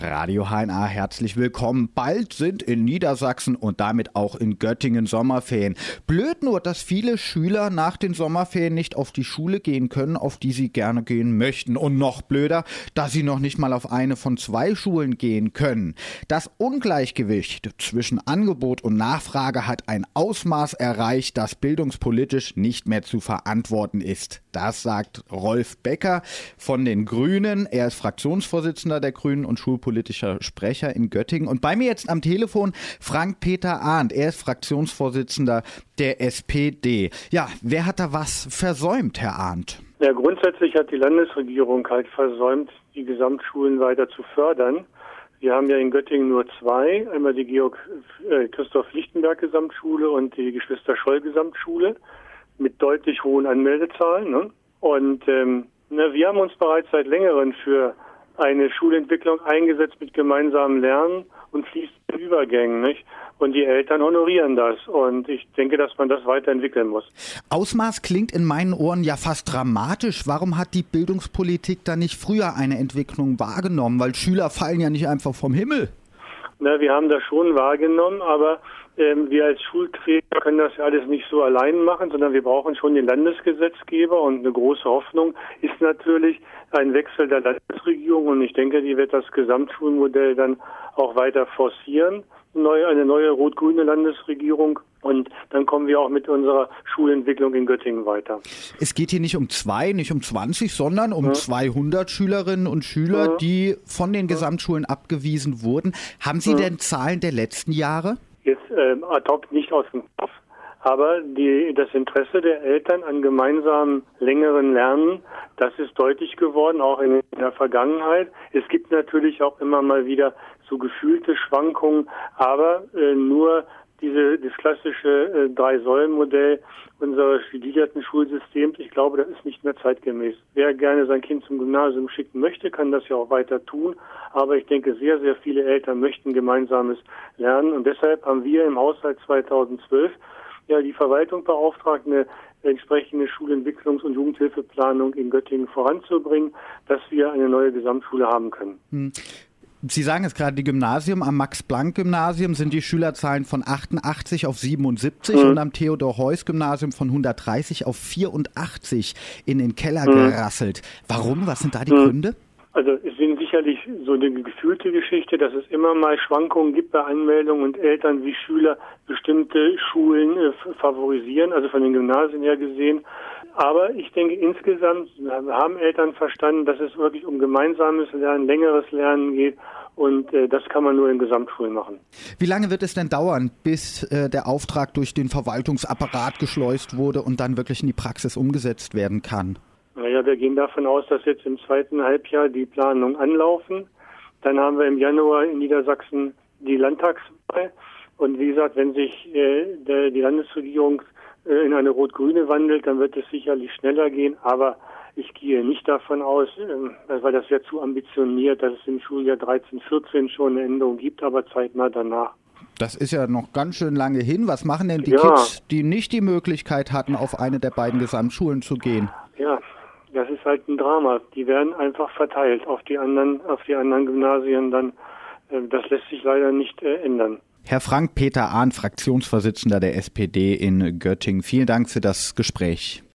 Radio HNA, herzlich willkommen. Bald sind in Niedersachsen und damit auch in Göttingen Sommerferien. Blöd nur, dass viele Schüler nach den Sommerferien nicht auf die Schule gehen können, auf die sie gerne gehen möchten. Und noch blöder, dass sie noch nicht mal auf eine von zwei Schulen gehen können. Das Ungleichgewicht zwischen Angebot und Nachfrage hat ein Ausmaß erreicht, das bildungspolitisch nicht mehr zu verantworten ist. Das sagt Rolf Becker von den Grünen. Er ist Fraktionsvorsitzender der Grünen und schulpolitischer Sprecher in Göttingen. Und bei mir jetzt am Telefon Frank-Peter Arndt. Er ist Fraktionsvorsitzender der SPD. Ja, wer hat da was versäumt, Herr Arndt? Ja, grundsätzlich hat die Landesregierung halt versäumt, die Gesamtschulen weiter zu fördern. Wir haben ja in Göttingen nur zwei, einmal die Georg äh, Christoph Lichtenberg Gesamtschule und die Geschwister Scholl Gesamtschule mit deutlich hohen Anmeldezahlen. Ne? Und ähm, na, wir haben uns bereits seit längerem für eine Schulentwicklung eingesetzt mit gemeinsamen Lernen und fließenden Übergängen. Nicht? Und die Eltern honorieren das. Und ich denke, dass man das weiterentwickeln muss. Ausmaß klingt in meinen Ohren ja fast dramatisch. Warum hat die Bildungspolitik da nicht früher eine Entwicklung wahrgenommen? Weil Schüler fallen ja nicht einfach vom Himmel. Na, wir haben das schon wahrgenommen, aber ähm, wir als Schulträger können das ja alles nicht so allein machen, sondern wir brauchen schon den Landesgesetzgeber und eine große Hoffnung ist natürlich ein Wechsel der Landesregierung und ich denke, die wird das Gesamtschulmodell dann auch weiter forcieren neu, eine neue rot-grüne Landesregierung. Und dann kommen wir auch mit unserer Schulentwicklung in Göttingen weiter. Es geht hier nicht um zwei, nicht um 20, sondern um ja. 200 Schülerinnen und Schüler, ja. die von den Gesamtschulen abgewiesen wurden. Haben Sie ja. denn Zahlen der letzten Jahre? Ähm, ad hoc nicht aus dem Kopf. Aber die, das Interesse der Eltern an gemeinsamen längeren Lernen, das ist deutlich geworden, auch in der Vergangenheit. Es gibt natürlich auch immer mal wieder so gefühlte Schwankungen, aber äh, nur klassische äh, Drei-Säulen-Modell unseres gegliederten Schulsystems, ich glaube, das ist nicht mehr zeitgemäß. Wer gerne sein Kind zum Gymnasium schicken möchte, kann das ja auch weiter tun. Aber ich denke, sehr, sehr viele Eltern möchten gemeinsames Lernen. Und deshalb haben wir im Haushalt 2012 ja die Verwaltung beauftragt, eine entsprechende Schulentwicklungs- und Jugendhilfeplanung in Göttingen voranzubringen, dass wir eine neue Gesamtschule haben können. Hm. Sie sagen es gerade, die Gymnasium am Max-Planck-Gymnasium sind die Schülerzahlen von 88 auf 77 mhm. und am Theodor-Heuss-Gymnasium von 130 auf 84 in den Keller mhm. gerasselt. Warum? Was sind da die mhm. Gründe? Also es sind sicherlich so eine gefühlte Geschichte, dass es immer mal Schwankungen gibt bei Anmeldungen und Eltern wie Schüler bestimmte Schulen äh, favorisieren, also von den Gymnasien her gesehen. Aber ich denke insgesamt haben Eltern verstanden, dass es wirklich um gemeinsames Lernen, längeres Lernen geht und äh, das kann man nur in Gesamtschulen machen. Wie lange wird es denn dauern, bis äh, der Auftrag durch den Verwaltungsapparat geschleust wurde und dann wirklich in die Praxis umgesetzt werden kann? Naja, wir gehen davon aus, dass jetzt im zweiten Halbjahr die Planungen anlaufen. Dann haben wir im Januar in Niedersachsen die Landtagswahl. Und wie gesagt, wenn sich äh, der, die Landesregierung äh, in eine rot-grüne wandelt, dann wird es sicherlich schneller gehen. Aber ich gehe nicht davon aus, äh, weil das wäre zu ambitioniert, dass es im Schuljahr 13, 14 schon eine Änderung gibt, aber zeitnah danach. Das ist ja noch ganz schön lange hin. Was machen denn die ja. Kids, die nicht die Möglichkeit hatten, auf eine der beiden Gesamtschulen zu gehen? Ja, das ist halt ein Drama. Die werden einfach verteilt auf die anderen, auf die anderen Gymnasien dann. Äh, das lässt sich leider nicht äh, ändern. Herr Frank Peter Ahn, Fraktionsvorsitzender der SPD in Göttingen, vielen Dank für das Gespräch.